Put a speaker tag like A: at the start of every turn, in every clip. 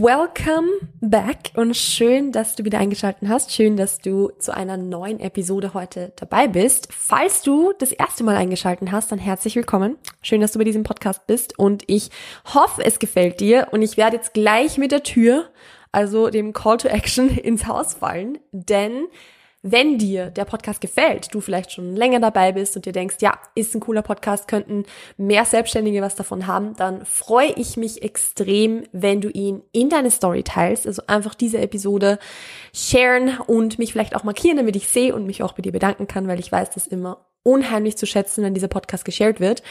A: Welcome back und schön, dass du wieder eingeschaltet hast. Schön, dass du zu einer neuen Episode heute dabei bist. Falls du das erste Mal eingeschaltet hast, dann herzlich willkommen. Schön, dass du bei diesem Podcast bist und ich hoffe, es gefällt dir und ich werde jetzt gleich mit der Tür, also dem Call to Action ins Haus fallen, denn wenn dir der Podcast gefällt, du vielleicht schon länger dabei bist und dir denkst, ja, ist ein cooler Podcast, könnten mehr Selbstständige was davon haben, dann freue ich mich extrem, wenn du ihn in deine Story teilst. Also einfach diese Episode sharen und mich vielleicht auch markieren, damit ich sehe und mich auch bei dir bedanken kann, weil ich weiß das immer unheimlich zu schätzen, wenn dieser Podcast geshared wird.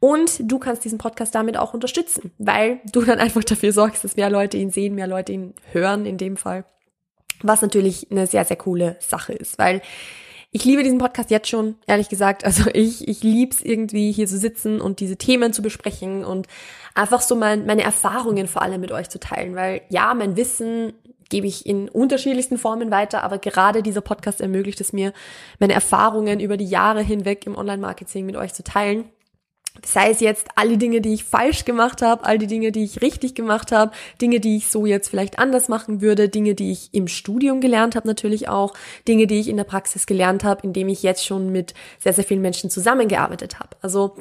A: Und du kannst diesen Podcast damit auch unterstützen, weil du dann einfach dafür sorgst, dass mehr Leute ihn sehen, mehr Leute ihn hören in dem Fall. Was natürlich eine sehr, sehr coole Sache ist, weil ich liebe diesen Podcast jetzt schon, ehrlich gesagt. Also ich, ich lieb's irgendwie hier zu sitzen und diese Themen zu besprechen und einfach so mein, meine Erfahrungen vor allem mit euch zu teilen, weil ja, mein Wissen gebe ich in unterschiedlichsten Formen weiter, aber gerade dieser Podcast ermöglicht es mir, meine Erfahrungen über die Jahre hinweg im Online-Marketing mit euch zu teilen sei es jetzt all die Dinge, die ich falsch gemacht habe, all die Dinge, die ich richtig gemacht habe, Dinge, die ich so jetzt vielleicht anders machen würde, Dinge, die ich im Studium gelernt habe natürlich auch, Dinge, die ich in der Praxis gelernt habe, indem ich jetzt schon mit sehr, sehr vielen Menschen zusammengearbeitet habe. Also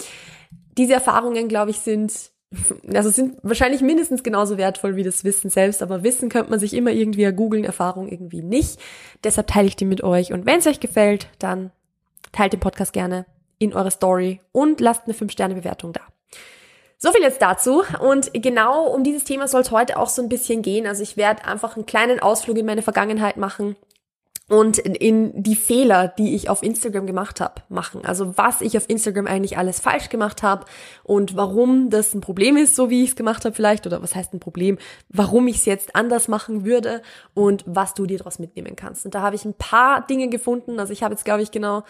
A: diese Erfahrungen, glaube ich, sind also sind wahrscheinlich mindestens genauso wertvoll wie das Wissen selbst, aber Wissen könnte man sich immer irgendwie googeln, Erfahrung irgendwie nicht. Deshalb teile ich die mit euch und wenn es euch gefällt, dann teilt den Podcast gerne in eure Story und lasst eine 5-Sterne-Bewertung da. So viel jetzt dazu. Und genau um dieses Thema soll es heute auch so ein bisschen gehen. Also ich werde einfach einen kleinen Ausflug in meine Vergangenheit machen und in die Fehler, die ich auf Instagram gemacht habe, machen. Also was ich auf Instagram eigentlich alles falsch gemacht habe und warum das ein Problem ist, so wie ich es gemacht habe vielleicht, oder was heißt ein Problem, warum ich es jetzt anders machen würde und was du dir daraus mitnehmen kannst. Und da habe ich ein paar Dinge gefunden. Also ich habe jetzt, glaube ich, genau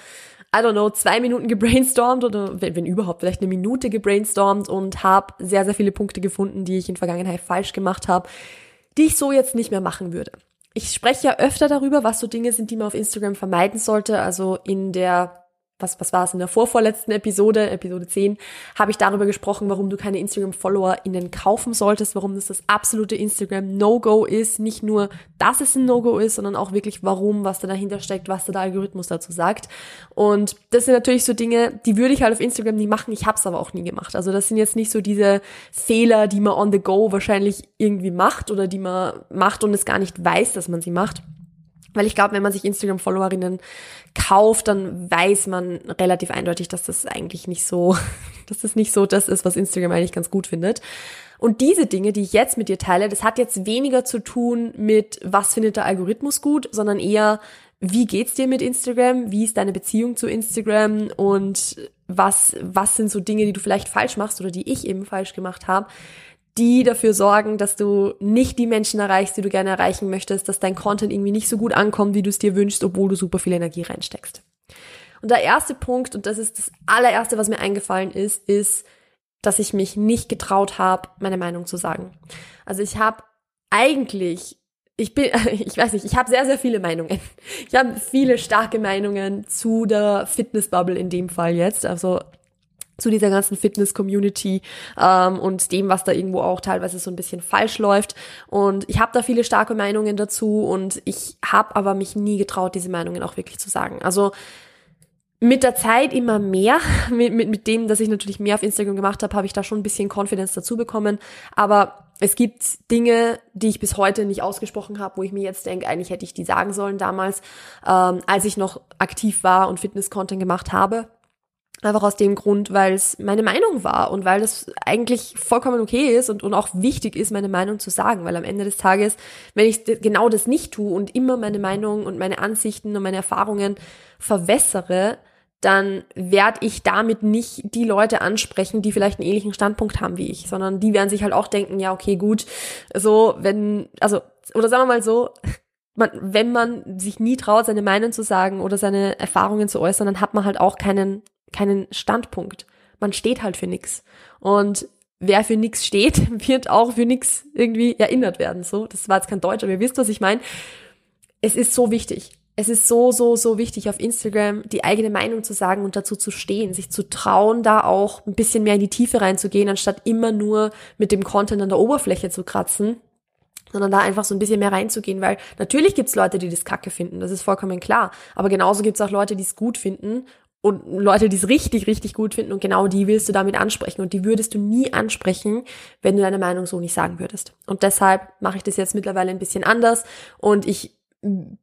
A: I don't know, zwei Minuten gebrainstormt oder wenn, wenn überhaupt vielleicht eine Minute gebrainstormt und habe sehr, sehr viele Punkte gefunden, die ich in Vergangenheit falsch gemacht habe, die ich so jetzt nicht mehr machen würde. Ich spreche ja öfter darüber, was so Dinge sind, die man auf Instagram vermeiden sollte. Also in der was, was war es in der vorvorletzten Episode, Episode 10, habe ich darüber gesprochen, warum du keine Instagram-FollowerInnen kaufen solltest, warum das das absolute Instagram-No-Go ist. Nicht nur, dass es ein No-Go ist, sondern auch wirklich warum, was da dahinter steckt, was da der Algorithmus dazu sagt. Und das sind natürlich so Dinge, die würde ich halt auf Instagram nie machen, ich habe es aber auch nie gemacht. Also das sind jetzt nicht so diese Fehler, die man on the go wahrscheinlich irgendwie macht oder die man macht und es gar nicht weiß, dass man sie macht. Weil ich glaube, wenn man sich Instagram-Followerinnen kauft, dann weiß man relativ eindeutig, dass das eigentlich nicht so, dass das nicht so das ist, was Instagram eigentlich ganz gut findet. Und diese Dinge, die ich jetzt mit dir teile, das hat jetzt weniger zu tun mit, was findet der Algorithmus gut, sondern eher, wie geht's dir mit Instagram? Wie ist deine Beziehung zu Instagram? Und was, was sind so Dinge, die du vielleicht falsch machst oder die ich eben falsch gemacht habe, die dafür sorgen, dass du nicht die Menschen erreichst, die du gerne erreichen möchtest, dass dein Content irgendwie nicht so gut ankommt, wie du es dir wünschst, obwohl du super viel Energie reinsteckst. Und der erste Punkt, und das ist das allererste, was mir eingefallen ist, ist, dass ich mich nicht getraut habe, meine Meinung zu sagen. Also ich habe eigentlich, ich bin, ich weiß nicht, ich habe sehr, sehr viele Meinungen. Ich habe viele starke Meinungen zu der Fitnessbubble in dem Fall jetzt. Also zu dieser ganzen Fitness-Community ähm, und dem, was da irgendwo auch teilweise so ein bisschen falsch läuft. Und ich habe da viele starke Meinungen dazu und ich habe aber mich nie getraut, diese Meinungen auch wirklich zu sagen. Also mit der Zeit immer mehr, mit, mit, mit dem, dass ich natürlich mehr auf Instagram gemacht habe, habe ich da schon ein bisschen Confidence dazu bekommen. Aber es gibt Dinge, die ich bis heute nicht ausgesprochen habe, wo ich mir jetzt denke, eigentlich hätte ich die sagen sollen damals, ähm, als ich noch aktiv war und Fitness-Content gemacht habe. Einfach aus dem Grund, weil es meine Meinung war und weil es eigentlich vollkommen okay ist und, und auch wichtig ist, meine Meinung zu sagen. Weil am Ende des Tages, wenn ich genau das nicht tue und immer meine Meinung und meine Ansichten und meine Erfahrungen verwässere, dann werde ich damit nicht die Leute ansprechen, die vielleicht einen ähnlichen Standpunkt haben wie ich, sondern die werden sich halt auch denken, ja, okay, gut, so, wenn, also, oder sagen wir mal so, man, wenn man sich nie traut, seine Meinung zu sagen oder seine Erfahrungen zu äußern, dann hat man halt auch keinen, keinen Standpunkt. Man steht halt für nix. Und wer für nix steht, wird auch für nix irgendwie erinnert werden. So, das war jetzt kein Deutsch, aber ihr wisst, was ich meine. Es ist so wichtig es ist so, so, so wichtig auf Instagram die eigene Meinung zu sagen und dazu zu stehen, sich zu trauen, da auch ein bisschen mehr in die Tiefe reinzugehen, anstatt immer nur mit dem Content an der Oberfläche zu kratzen, sondern da einfach so ein bisschen mehr reinzugehen, weil natürlich gibt's Leute, die das kacke finden, das ist vollkommen klar, aber genauso gibt's auch Leute, die es gut finden und Leute, die es richtig, richtig gut finden und genau die willst du damit ansprechen und die würdest du nie ansprechen, wenn du deine Meinung so nicht sagen würdest. Und deshalb mache ich das jetzt mittlerweile ein bisschen anders und ich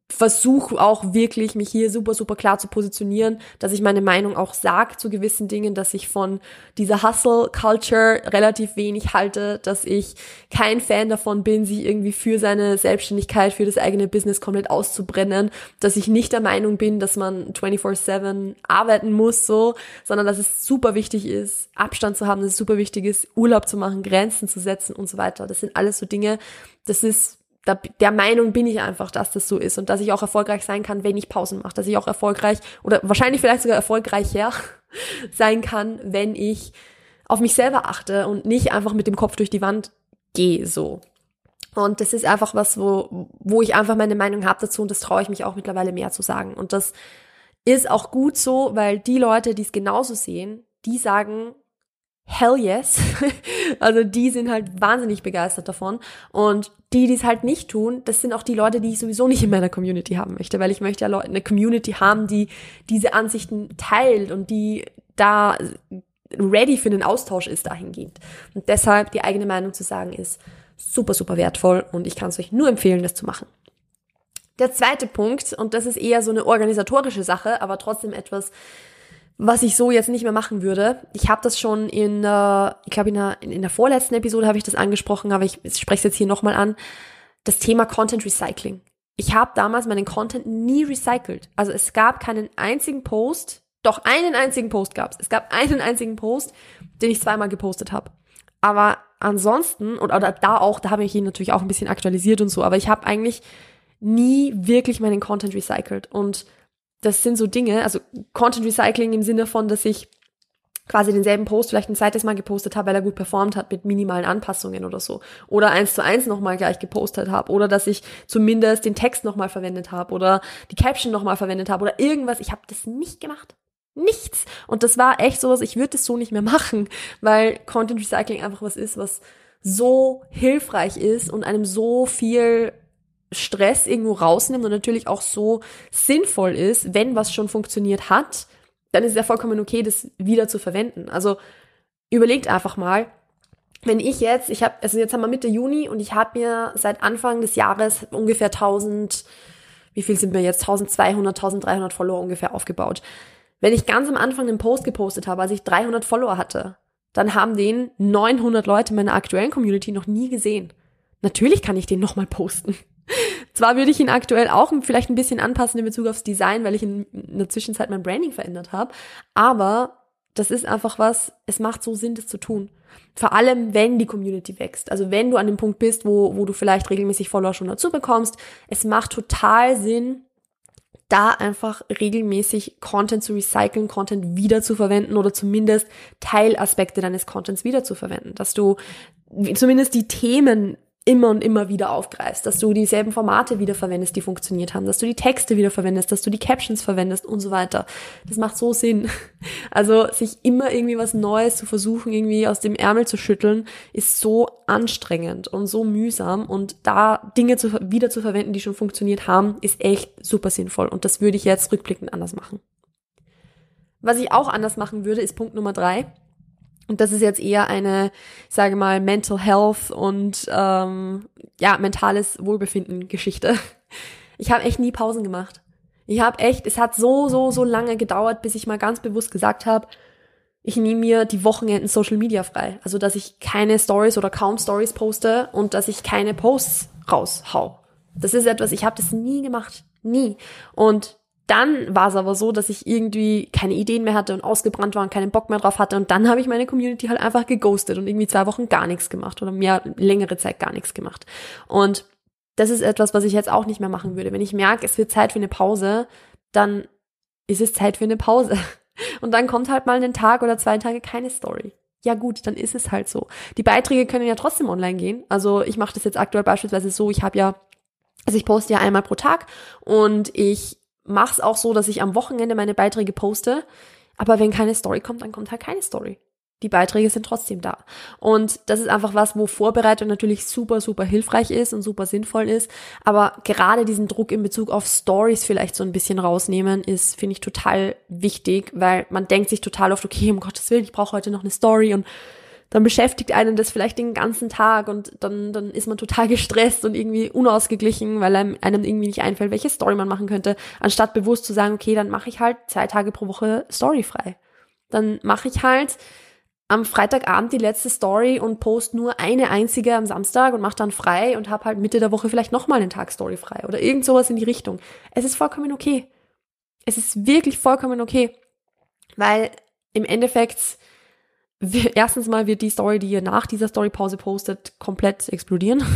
A: versuche auch wirklich, mich hier super, super klar zu positionieren, dass ich meine Meinung auch sage zu gewissen Dingen, dass ich von dieser Hustle-Culture relativ wenig halte, dass ich kein Fan davon bin, sich irgendwie für seine Selbstständigkeit, für das eigene Business komplett auszubrennen, dass ich nicht der Meinung bin, dass man 24-7 arbeiten muss, so, sondern dass es super wichtig ist, Abstand zu haben, dass es super wichtig ist, Urlaub zu machen, Grenzen zu setzen und so weiter. Das sind alles so Dinge, das ist da, der Meinung bin ich einfach, dass das so ist und dass ich auch erfolgreich sein kann, wenn ich Pausen mache, dass ich auch erfolgreich oder wahrscheinlich vielleicht sogar erfolgreicher sein kann, wenn ich auf mich selber achte und nicht einfach mit dem Kopf durch die Wand gehe so. Und das ist einfach was, wo, wo ich einfach meine Meinung habe dazu und das traue ich mich auch mittlerweile mehr zu sagen. Und das ist auch gut so, weil die Leute, die es genauso sehen, die sagen, hell yes. also die sind halt wahnsinnig begeistert davon. Und die, die es halt nicht tun, das sind auch die Leute, die ich sowieso nicht in meiner Community haben möchte, weil ich möchte ja Leute, eine Community haben, die diese Ansichten teilt und die da ready für den Austausch ist dahingehend. Und deshalb die eigene Meinung zu sagen ist super, super wertvoll und ich kann es euch nur empfehlen, das zu machen. Der zweite Punkt, und das ist eher so eine organisatorische Sache, aber trotzdem etwas, was ich so jetzt nicht mehr machen würde. Ich habe das schon in, äh, ich glaube in der, in der vorletzten Episode habe ich das angesprochen, aber ich, spreche es jetzt hier nochmal an. Das Thema Content Recycling. Ich habe damals meinen Content nie recycelt. Also es gab keinen einzigen Post, doch einen einzigen Post gab es. Es gab einen einzigen Post, den ich zweimal gepostet habe. Aber ansonsten, oder, oder da auch, da habe ich ihn natürlich auch ein bisschen aktualisiert und so, aber ich habe eigentlich nie wirklich meinen Content recycelt. Und das sind so Dinge, also Content Recycling im Sinne von, dass ich quasi denselben Post vielleicht ein zweites Mal gepostet habe, weil er gut performt hat mit minimalen Anpassungen oder so. Oder eins zu eins nochmal gleich gepostet habe. Oder dass ich zumindest den Text nochmal verwendet habe oder die Caption nochmal verwendet habe oder irgendwas. Ich habe das nicht gemacht. Nichts. Und das war echt sowas, ich würde das so nicht mehr machen, weil Content Recycling einfach was ist, was so hilfreich ist und einem so viel Stress irgendwo rausnimmt und natürlich auch so sinnvoll ist, wenn was schon funktioniert hat, dann ist es ja vollkommen okay, das wieder zu verwenden. Also überlegt einfach mal, wenn ich jetzt, ich habe, also jetzt haben wir Mitte Juni und ich habe mir seit Anfang des Jahres ungefähr 1000, wie viel sind wir jetzt, 1200, 1300 Follower ungefähr aufgebaut. Wenn ich ganz am Anfang den Post gepostet habe, als ich 300 Follower hatte, dann haben den 900 Leute in meiner aktuellen Community noch nie gesehen. Natürlich kann ich den nochmal posten. Zwar würde ich ihn aktuell auch vielleicht ein bisschen anpassen in Bezug aufs Design, weil ich in, der Zwischenzeit mein Branding verändert habe, aber das ist einfach was, es macht so Sinn, das zu tun. Vor allem, wenn die Community wächst. Also wenn du an dem Punkt bist, wo, wo du vielleicht regelmäßig Follower schon dazu bekommst, es macht total Sinn, da einfach regelmäßig Content zu recyceln, Content wieder zu verwenden oder zumindest Teilaspekte deines Contents wieder zu verwenden, dass du zumindest die Themen immer und immer wieder aufgreifst, dass du dieselben Formate wieder verwendest, die funktioniert haben, dass du die Texte wieder verwendest, dass du die Captions verwendest und so weiter. Das macht so Sinn. Also sich immer irgendwie was Neues zu versuchen, irgendwie aus dem Ärmel zu schütteln, ist so anstrengend und so mühsam und da Dinge zu, wieder zu verwenden, die schon funktioniert haben, ist echt super sinnvoll und das würde ich jetzt rückblickend anders machen. Was ich auch anders machen würde, ist Punkt Nummer drei. Und das ist jetzt eher eine, sage mal, Mental Health und ähm, ja, mentales Wohlbefinden Geschichte. Ich habe echt nie Pausen gemacht. Ich habe echt, es hat so, so, so lange gedauert, bis ich mal ganz bewusst gesagt habe, ich nehme mir die Wochenenden Social Media frei. Also, dass ich keine Stories oder kaum Stories poste und dass ich keine Posts raushau. Das ist etwas, ich habe das nie gemacht. Nie. Und dann war es aber so, dass ich irgendwie keine Ideen mehr hatte und ausgebrannt war und keinen Bock mehr drauf hatte. Und dann habe ich meine Community halt einfach geghostet und irgendwie zwei Wochen gar nichts gemacht oder mehr längere Zeit gar nichts gemacht. Und das ist etwas, was ich jetzt auch nicht mehr machen würde. Wenn ich merke, es wird Zeit für eine Pause, dann ist es Zeit für eine Pause. Und dann kommt halt mal einen Tag oder zwei Tage keine Story. Ja gut, dann ist es halt so. Die Beiträge können ja trotzdem online gehen. Also ich mache das jetzt aktuell beispielsweise so, ich habe ja, also ich poste ja einmal pro Tag und ich mache es auch so, dass ich am Wochenende meine Beiträge poste. Aber wenn keine Story kommt, dann kommt halt keine Story die Beiträge sind trotzdem da. Und das ist einfach was, wo Vorbereitung natürlich super, super hilfreich ist und super sinnvoll ist. Aber gerade diesen Druck in Bezug auf Stories vielleicht so ein bisschen rausnehmen, ist, finde ich, total wichtig, weil man denkt sich total oft, okay, um Gottes Willen, ich brauche heute noch eine Story und dann beschäftigt einen das vielleicht den ganzen Tag und dann, dann ist man total gestresst und irgendwie unausgeglichen, weil einem, einem irgendwie nicht einfällt, welche Story man machen könnte, anstatt bewusst zu sagen, okay, dann mache ich halt zwei Tage pro Woche Story frei. Dann mache ich halt am Freitagabend die letzte Story und post nur eine einzige am Samstag und mach dann frei und hab halt Mitte der Woche vielleicht nochmal einen Tag Story frei oder irgend sowas in die Richtung. Es ist vollkommen okay. Es ist wirklich vollkommen okay. Weil im Endeffekt erstens mal wird die Story, die ihr nach dieser Storypause postet, komplett explodieren.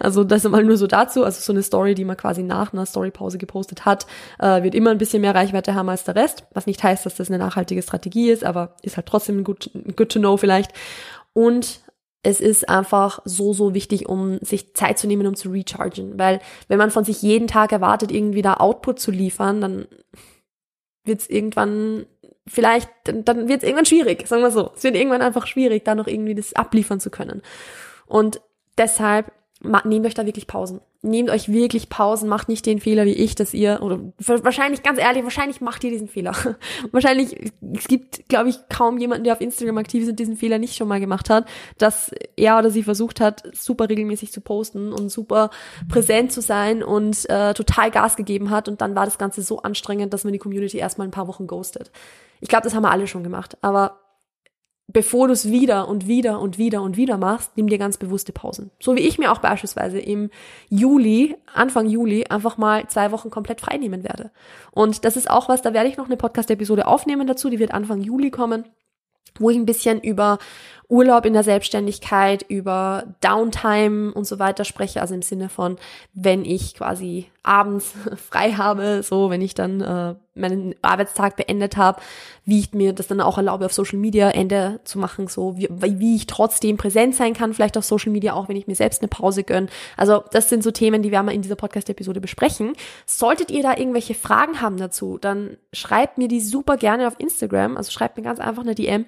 A: Also das mal nur so dazu. Also so eine Story, die man quasi nach einer Storypause gepostet hat, äh, wird immer ein bisschen mehr Reichweite haben als der Rest. Was nicht heißt, dass das eine nachhaltige Strategie ist, aber ist halt trotzdem good, good to know vielleicht. Und es ist einfach so, so wichtig, um sich Zeit zu nehmen, um zu rechargen. Weil wenn man von sich jeden Tag erwartet, irgendwie da Output zu liefern, dann wird es irgendwann vielleicht, dann, wird es irgendwann schwierig, sagen wir so. Es wird irgendwann einfach schwierig, da noch irgendwie das abliefern zu können. Und deshalb nehmt euch da wirklich Pausen. Nehmt euch wirklich Pausen, macht nicht den Fehler wie ich, dass ihr, oder wahrscheinlich, ganz ehrlich, wahrscheinlich macht ihr diesen Fehler. wahrscheinlich, es gibt, glaube ich, kaum jemanden, der auf Instagram aktiv ist und diesen Fehler nicht schon mal gemacht hat, dass er oder sie versucht hat, super regelmäßig zu posten und super präsent zu sein und äh, total Gas gegeben hat und dann war das Ganze so anstrengend, dass man die Community erstmal ein paar Wochen ghostet. Ich glaube, das haben wir alle schon gemacht, aber bevor du es wieder und wieder und wieder und wieder machst, nimm dir ganz bewusste Pausen. So wie ich mir auch beispielsweise im Juli, Anfang Juli, einfach mal zwei Wochen komplett frei nehmen werde. Und das ist auch was, da werde ich noch eine Podcast-Episode aufnehmen dazu, die wird Anfang Juli kommen, wo ich ein bisschen über Urlaub in der Selbstständigkeit, über Downtime und so weiter spreche, also im Sinne von, wenn ich quasi abends frei habe, so wenn ich dann äh, meinen Arbeitstag beendet habe, wie ich mir das dann auch erlaube, auf Social Media Ende zu machen, so wie, wie ich trotzdem präsent sein kann, vielleicht auf Social Media, auch wenn ich mir selbst eine Pause gönne. Also das sind so Themen, die wir mal in dieser Podcast-Episode besprechen. Solltet ihr da irgendwelche Fragen haben dazu, dann schreibt mir die super gerne auf Instagram, also schreibt mir ganz einfach eine DM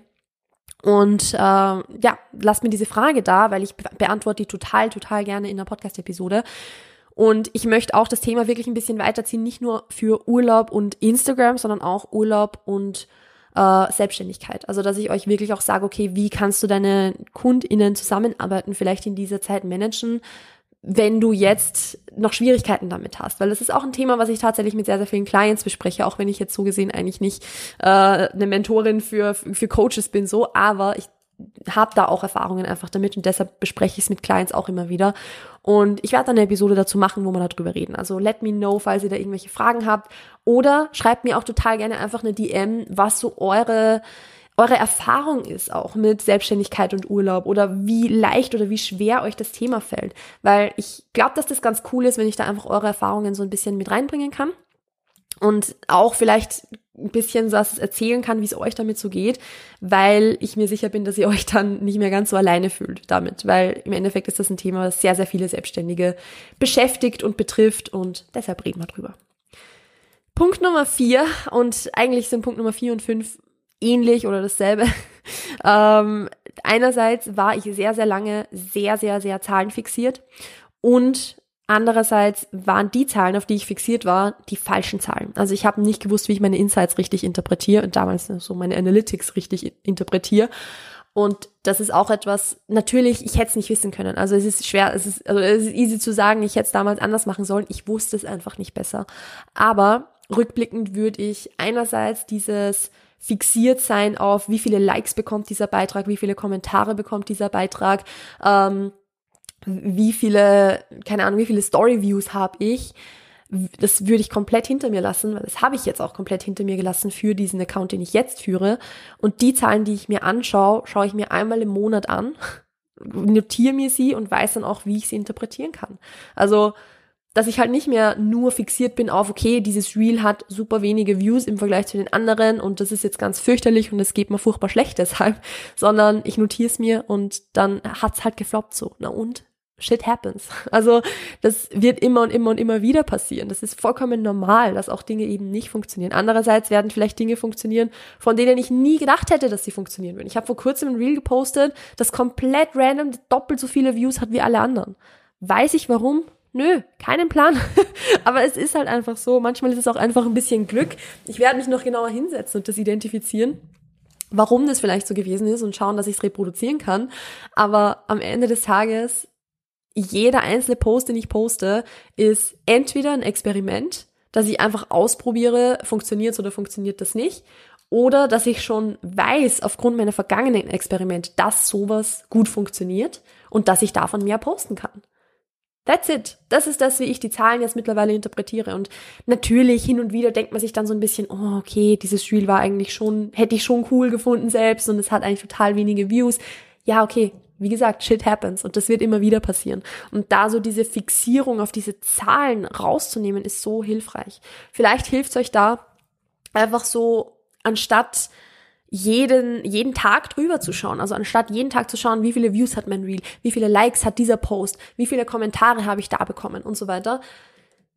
A: und äh, ja, lasst mir diese Frage da, weil ich be beantworte die total, total gerne in der Podcast-Episode. Und ich möchte auch das Thema wirklich ein bisschen weiterziehen, nicht nur für Urlaub und Instagram, sondern auch Urlaub und äh, Selbstständigkeit. Also dass ich euch wirklich auch sage, okay, wie kannst du deine KundInnen zusammenarbeiten, vielleicht in dieser Zeit managen, wenn du jetzt noch Schwierigkeiten damit hast. Weil das ist auch ein Thema, was ich tatsächlich mit sehr, sehr vielen Clients bespreche, auch wenn ich jetzt so gesehen eigentlich nicht äh, eine Mentorin für, für Coaches bin, so, aber ich habe da auch Erfahrungen einfach damit und deshalb bespreche ich es mit Clients auch immer wieder. Und ich werde dann eine Episode dazu machen, wo wir darüber reden. Also let me know, falls ihr da irgendwelche Fragen habt. Oder schreibt mir auch total gerne einfach eine DM, was so eure eure Erfahrung ist auch mit Selbstständigkeit und Urlaub oder wie leicht oder wie schwer euch das Thema fällt. Weil ich glaube, dass das ganz cool ist, wenn ich da einfach eure Erfahrungen so ein bisschen mit reinbringen kann. Und auch vielleicht ein bisschen was erzählen kann, wie es euch damit so geht, weil ich mir sicher bin, dass ihr euch dann nicht mehr ganz so alleine fühlt damit, weil im Endeffekt ist das ein Thema, das sehr, sehr viele Selbstständige beschäftigt und betrifft und deshalb reden wir drüber. Punkt Nummer vier und eigentlich sind Punkt Nummer vier und fünf ähnlich oder dasselbe. ähm, einerseits war ich sehr, sehr lange sehr, sehr, sehr zahlenfixiert und Andererseits waren die Zahlen, auf die ich fixiert war, die falschen Zahlen. Also ich habe nicht gewusst, wie ich meine Insights richtig interpretiere und damals so meine Analytics richtig interpretiere. Und das ist auch etwas, natürlich, ich hätte es nicht wissen können. Also es ist schwer, es ist, also es ist easy zu sagen, ich hätte es damals anders machen sollen. Ich wusste es einfach nicht besser. Aber rückblickend würde ich einerseits dieses fixiert sein auf, wie viele Likes bekommt dieser Beitrag, wie viele Kommentare bekommt dieser Beitrag, ähm, wie viele, keine Ahnung, wie viele Story-Views habe ich. Das würde ich komplett hinter mir lassen, weil das habe ich jetzt auch komplett hinter mir gelassen für diesen Account, den ich jetzt führe. Und die Zahlen, die ich mir anschaue, schaue ich mir einmal im Monat an, notiere mir sie und weiß dann auch, wie ich sie interpretieren kann. Also dass ich halt nicht mehr nur fixiert bin auf, okay, dieses Reel hat super wenige Views im Vergleich zu den anderen und das ist jetzt ganz fürchterlich und es geht mir furchtbar schlecht deshalb, sondern ich notiere es mir und dann hat's halt gefloppt so. Na und? Shit happens. Also das wird immer und immer und immer wieder passieren. Das ist vollkommen normal, dass auch Dinge eben nicht funktionieren. Andererseits werden vielleicht Dinge funktionieren, von denen ich nie gedacht hätte, dass sie funktionieren würden. Ich habe vor kurzem ein Reel gepostet, das komplett random doppelt so viele Views hat wie alle anderen. Weiß ich warum? Nö, keinen Plan. Aber es ist halt einfach so. Manchmal ist es auch einfach ein bisschen Glück. Ich werde mich noch genauer hinsetzen und das identifizieren, warum das vielleicht so gewesen ist und schauen, dass ich es reproduzieren kann. Aber am Ende des Tages, jeder einzelne Post, den ich poste, ist entweder ein Experiment, dass ich einfach ausprobiere, funktioniert oder funktioniert das nicht. Oder dass ich schon weiß, aufgrund meiner vergangenen Experimente, dass sowas gut funktioniert und dass ich davon mehr posten kann. That's it. Das ist das, wie ich die Zahlen jetzt mittlerweile interpretiere. Und natürlich hin und wieder denkt man sich dann so ein bisschen, oh, okay, dieses Reel war eigentlich schon, hätte ich schon cool gefunden selbst und es hat eigentlich total wenige Views. Ja, okay. Wie gesagt, shit happens und das wird immer wieder passieren. Und da so diese Fixierung auf diese Zahlen rauszunehmen, ist so hilfreich. Vielleicht hilft es euch da einfach so, anstatt jeden, jeden Tag drüber zu schauen. Also anstatt jeden Tag zu schauen, wie viele Views hat mein Reel, wie viele Likes hat dieser Post, wie viele Kommentare habe ich da bekommen und so weiter.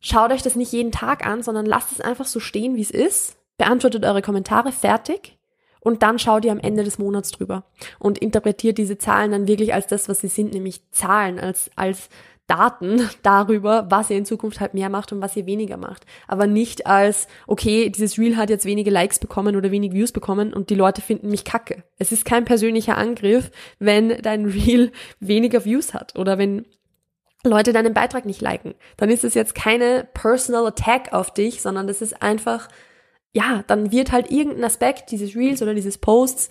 A: Schaut euch das nicht jeden Tag an, sondern lasst es einfach so stehen, wie es ist. Beantwortet eure Kommentare fertig und dann schaut ihr am Ende des Monats drüber und interpretiert diese Zahlen dann wirklich als das, was sie sind, nämlich Zahlen, als, als Daten darüber, was ihr in Zukunft halt mehr macht und was ihr weniger macht. Aber nicht als, okay, dieses Reel hat jetzt wenige Likes bekommen oder wenig Views bekommen und die Leute finden mich kacke. Es ist kein persönlicher Angriff, wenn dein Reel weniger Views hat oder wenn Leute deinen Beitrag nicht liken. Dann ist es jetzt keine personal attack auf dich, sondern das ist einfach, ja, dann wird halt irgendein Aspekt dieses Reels oder dieses Posts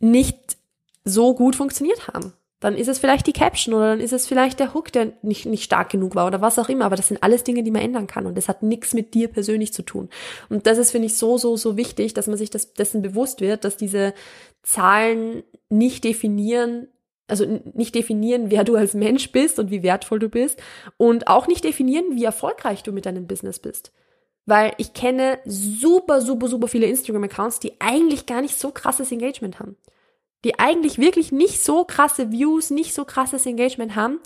A: nicht so gut funktioniert haben dann ist es vielleicht die Caption oder dann ist es vielleicht der Hook, der nicht, nicht stark genug war oder was auch immer. Aber das sind alles Dinge, die man ändern kann und das hat nichts mit dir persönlich zu tun. Und das ist, finde ich, so, so, so wichtig, dass man sich das, dessen bewusst wird, dass diese Zahlen nicht definieren, also nicht definieren, wer du als Mensch bist und wie wertvoll du bist und auch nicht definieren, wie erfolgreich du mit deinem Business bist. Weil ich kenne super, super, super viele Instagram-Accounts, die eigentlich gar nicht so krasses Engagement haben die eigentlich wirklich nicht so krasse Views, nicht so krasses Engagement haben,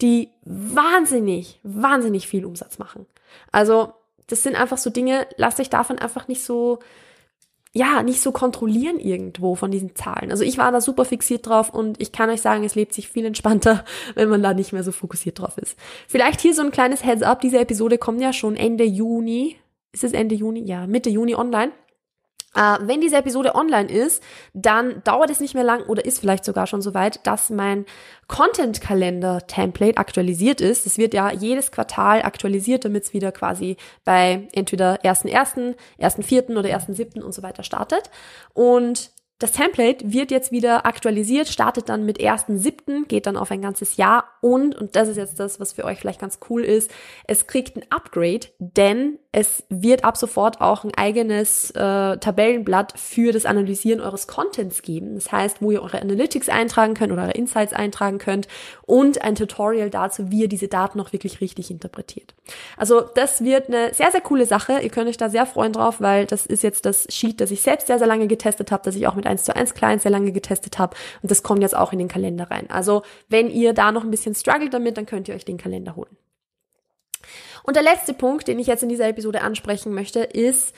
A: die wahnsinnig, wahnsinnig viel Umsatz machen. Also, das sind einfach so Dinge, lasst euch davon einfach nicht so, ja, nicht so kontrollieren irgendwo von diesen Zahlen. Also ich war da super fixiert drauf und ich kann euch sagen, es lebt sich viel entspannter, wenn man da nicht mehr so fokussiert drauf ist. Vielleicht hier so ein kleines Heads up. Diese Episode kommt ja schon Ende Juni. Ist es Ende Juni? Ja, Mitte Juni online. Uh, wenn diese Episode online ist, dann dauert es nicht mehr lang oder ist vielleicht sogar schon so weit, dass mein Content-Kalender-Template aktualisiert ist. Es wird ja jedes Quartal aktualisiert, damit es wieder quasi bei entweder 1.1., 1.4. oder 1.7. und so weiter startet. Und das Template wird jetzt wieder aktualisiert, startet dann mit 1.7., geht dann auf ein ganzes Jahr und, und das ist jetzt das, was für euch vielleicht ganz cool ist, es kriegt ein Upgrade, denn es wird ab sofort auch ein eigenes äh, Tabellenblatt für das Analysieren eures Contents geben. Das heißt, wo ihr eure Analytics eintragen könnt oder eure Insights eintragen könnt und ein Tutorial dazu, wie ihr diese Daten auch wirklich richtig interpretiert. Also das wird eine sehr, sehr coole Sache. Ihr könnt euch da sehr freuen drauf, weil das ist jetzt das Sheet, das ich selbst sehr, sehr lange getestet habe, das ich auch mit 1 zu 1 Clients sehr lange getestet habe und das kommt jetzt auch in den Kalender rein. Also wenn ihr da noch ein bisschen struggelt damit, dann könnt ihr euch den Kalender holen. Und der letzte Punkt, den ich jetzt in dieser Episode ansprechen möchte, ist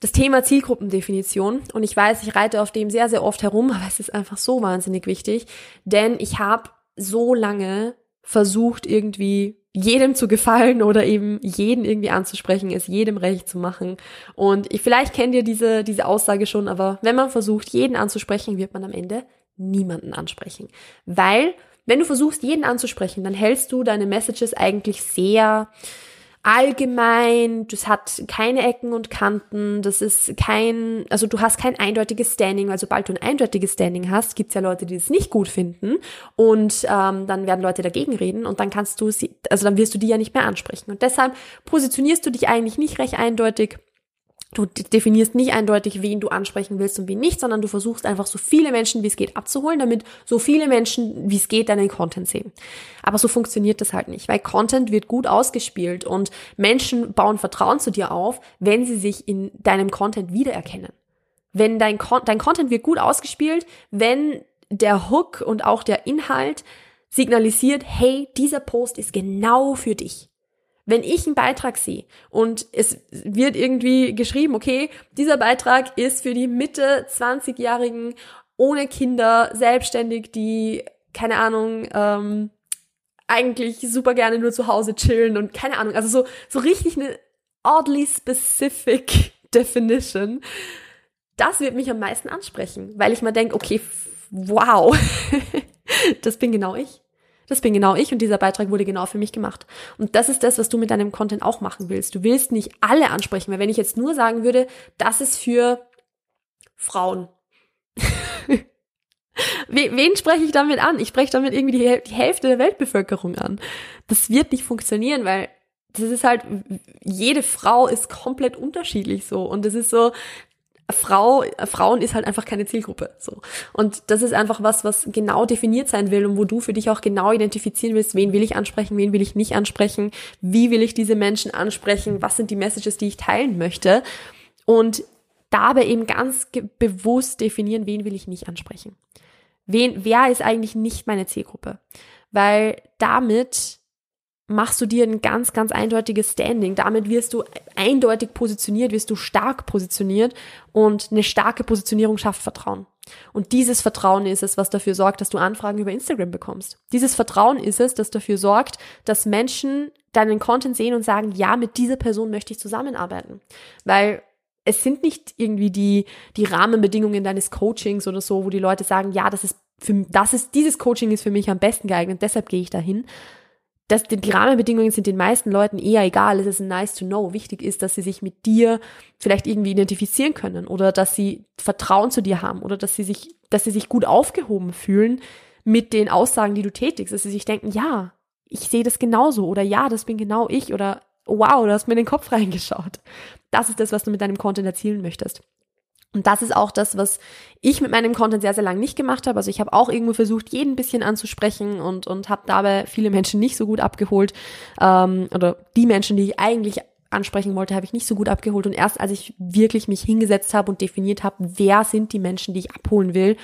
A: das Thema Zielgruppendefinition. Und ich weiß, ich reite auf dem sehr, sehr oft herum, aber es ist einfach so wahnsinnig wichtig, denn ich habe so lange versucht, irgendwie jedem zu gefallen oder eben jeden irgendwie anzusprechen, es jedem recht zu machen. Und ich, vielleicht kennt ihr diese, diese Aussage schon, aber wenn man versucht, jeden anzusprechen, wird man am Ende niemanden ansprechen. Weil, wenn du versuchst, jeden anzusprechen, dann hältst du deine Messages eigentlich sehr allgemein, das hat keine Ecken und Kanten, das ist kein, also du hast kein eindeutiges Standing, weil sobald du ein eindeutiges Standing hast, gibt's ja Leute, die es nicht gut finden und ähm, dann werden Leute dagegen reden und dann kannst du sie, also dann wirst du die ja nicht mehr ansprechen. Und deshalb positionierst du dich eigentlich nicht recht eindeutig Du definierst nicht eindeutig, wen du ansprechen willst und wen nicht, sondern du versuchst einfach so viele Menschen, wie es geht, abzuholen, damit so viele Menschen, wie es geht, deinen Content sehen. Aber so funktioniert das halt nicht, weil Content wird gut ausgespielt und Menschen bauen Vertrauen zu dir auf, wenn sie sich in deinem Content wiedererkennen. Wenn dein, Con dein Content wird gut ausgespielt, wenn der Hook und auch der Inhalt signalisiert, hey, dieser Post ist genau für dich. Wenn ich einen Beitrag sehe und es wird irgendwie geschrieben, okay, dieser Beitrag ist für die Mitte 20-Jährigen ohne Kinder, selbstständig, die, keine Ahnung, ähm, eigentlich super gerne nur zu Hause chillen und keine Ahnung, also so, so richtig eine oddly specific definition. Das wird mich am meisten ansprechen, weil ich mal denke, okay, wow, das bin genau ich. Das bin genau ich und dieser Beitrag wurde genau für mich gemacht. Und das ist das, was du mit deinem Content auch machen willst. Du willst nicht alle ansprechen, weil wenn ich jetzt nur sagen würde, das ist für Frauen. Wen spreche ich damit an? Ich spreche damit irgendwie die, Hälfte der Weltbevölkerung an. Das wird nicht funktionieren, weil das ist halt, jede Frau ist komplett unterschiedlich so. Und das ist so, Frau, Frauen ist halt einfach keine Zielgruppe. So. Und das ist einfach was, was genau definiert sein will und wo du für dich auch genau identifizieren willst, wen will ich ansprechen, wen will ich nicht ansprechen, wie will ich diese Menschen ansprechen, was sind die Messages, die ich teilen möchte. Und dabei eben ganz bewusst definieren, wen will ich nicht ansprechen. Wen, wer ist eigentlich nicht meine Zielgruppe? Weil damit machst du dir ein ganz, ganz eindeutiges Standing. Damit wirst du eindeutig positioniert, wirst du stark positioniert und eine starke Positionierung schafft Vertrauen. Und dieses Vertrauen ist es, was dafür sorgt, dass du Anfragen über Instagram bekommst. Dieses Vertrauen ist es, das dafür sorgt, dass Menschen deinen Content sehen und sagen, ja, mit dieser Person möchte ich zusammenarbeiten. Weil es sind nicht irgendwie die, die Rahmenbedingungen deines Coachings oder so, wo die Leute sagen, ja, das ist für, das ist, dieses Coaching ist für mich am besten geeignet, deshalb gehe ich dahin, das, die Rahmenbedingungen sind den meisten Leuten eher egal. Es ist nice to know. Wichtig ist, dass sie sich mit dir vielleicht irgendwie identifizieren können oder dass sie Vertrauen zu dir haben oder dass sie sich, dass sie sich gut aufgehoben fühlen mit den Aussagen, die du tätigst, dass sie sich denken, ja, ich sehe das genauso oder ja, das bin genau ich oder wow, du hast mir in den Kopf reingeschaut. Das ist das, was du mit deinem Content erzielen möchtest. Und das ist auch das, was ich mit meinem Content sehr, sehr lange nicht gemacht habe. Also ich habe auch irgendwo versucht, jeden ein bisschen anzusprechen und, und habe dabei viele Menschen nicht so gut abgeholt. Ähm, oder die Menschen, die ich eigentlich ansprechen wollte, habe ich nicht so gut abgeholt. Und erst als ich wirklich mich hingesetzt habe und definiert habe, wer sind die Menschen, die ich abholen will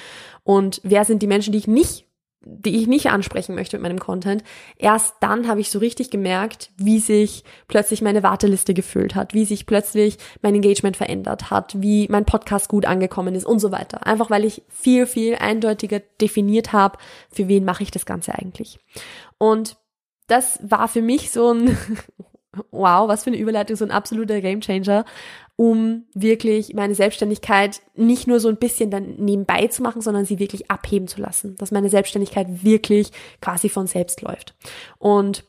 A: und wer sind die Menschen, die ich nicht die ich nicht ansprechen möchte mit meinem Content, erst dann habe ich so richtig gemerkt, wie sich plötzlich meine Warteliste gefüllt hat, wie sich plötzlich mein Engagement verändert hat, wie mein Podcast gut angekommen ist und so weiter. Einfach weil ich viel, viel eindeutiger definiert habe, für wen mache ich das Ganze eigentlich. Und das war für mich so ein, wow, was für eine Überleitung, so ein absoluter Gamechanger, um wirklich meine Selbstständigkeit nicht nur so ein bisschen dann nebenbei zu machen, sondern sie wirklich abheben zu lassen, dass meine Selbstständigkeit wirklich quasi von selbst läuft. Und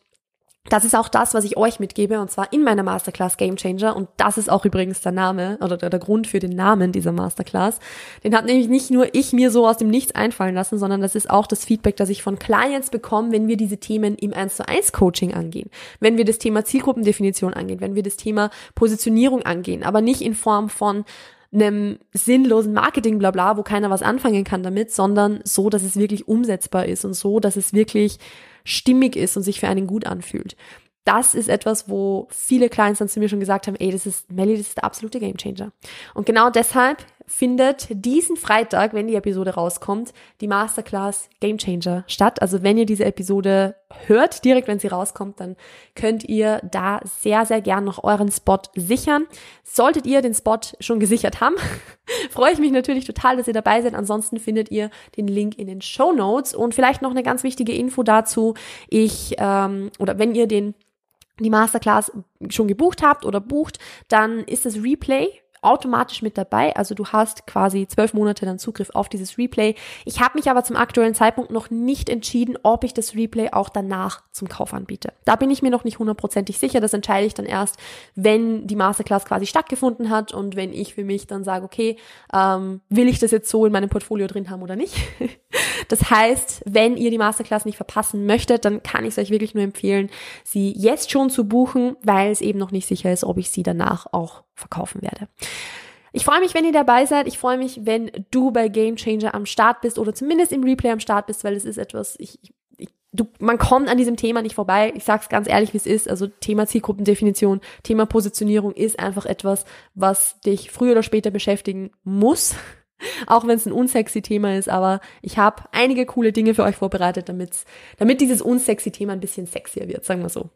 A: das ist auch das, was ich euch mitgebe, und zwar in meiner Masterclass Game Changer. Und das ist auch übrigens der Name oder der, der, Grund für den Namen dieser Masterclass. Den hat nämlich nicht nur ich mir so aus dem Nichts einfallen lassen, sondern das ist auch das Feedback, das ich von Clients bekomme, wenn wir diese Themen im 1 zu 1 Coaching angehen. Wenn wir das Thema Zielgruppendefinition angehen, wenn wir das Thema Positionierung angehen, aber nicht in Form von einem sinnlosen Marketing blabla, wo keiner was anfangen kann damit, sondern so, dass es wirklich umsetzbar ist und so, dass es wirklich stimmig ist und sich für einen gut anfühlt. Das ist etwas, wo viele Clients dann zu mir schon gesagt haben, ey, das ist, Melly, das ist der absolute Gamechanger. Und genau deshalb findet diesen Freitag, wenn die Episode rauskommt, die Masterclass Game Changer statt. Also wenn ihr diese Episode hört, direkt wenn sie rauskommt, dann könnt ihr da sehr, sehr gern noch euren Spot sichern. Solltet ihr den Spot schon gesichert haben, freue ich mich natürlich total, dass ihr dabei seid. Ansonsten findet ihr den Link in den Show Notes und vielleicht noch eine ganz wichtige Info dazu. Ich, ähm, oder wenn ihr den die Masterclass schon gebucht habt oder bucht, dann ist das Replay automatisch mit dabei. Also du hast quasi zwölf Monate dann Zugriff auf dieses Replay. Ich habe mich aber zum aktuellen Zeitpunkt noch nicht entschieden, ob ich das Replay auch danach zum Kauf anbiete. Da bin ich mir noch nicht hundertprozentig sicher. Das entscheide ich dann erst, wenn die Masterclass quasi stattgefunden hat und wenn ich für mich dann sage, okay, ähm, will ich das jetzt so in meinem Portfolio drin haben oder nicht. das heißt, wenn ihr die Masterclass nicht verpassen möchtet, dann kann ich es euch wirklich nur empfehlen, sie jetzt schon zu buchen, weil es eben noch nicht sicher ist, ob ich sie danach auch verkaufen werde. Ich freue mich, wenn ihr dabei seid. Ich freue mich, wenn du bei Game Changer am Start bist oder zumindest im Replay am Start bist, weil es ist etwas, ich, ich du, man kommt an diesem Thema nicht vorbei. Ich sag's ganz ehrlich, wie es ist. Also Thema Zielgruppendefinition, Thema Positionierung ist einfach etwas, was dich früher oder später beschäftigen muss. Auch wenn es ein unsexy Thema ist, aber ich habe einige coole Dinge für euch vorbereitet, damit dieses unsexy Thema ein bisschen sexier wird, sagen wir so.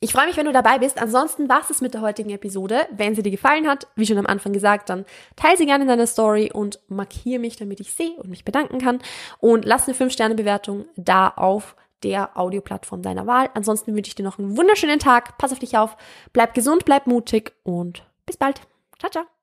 A: Ich freue mich, wenn du dabei bist. Ansonsten war es mit der heutigen Episode. Wenn sie dir gefallen hat, wie schon am Anfang gesagt, dann teile sie gerne in deiner Story und markiere mich, damit ich sehe und mich bedanken kann. Und lass eine 5-Sterne-Bewertung da auf der Audioplattform deiner Wahl. Ansonsten wünsche ich dir noch einen wunderschönen Tag. Pass auf dich auf. Bleib gesund, bleib mutig und bis bald. Ciao, ciao.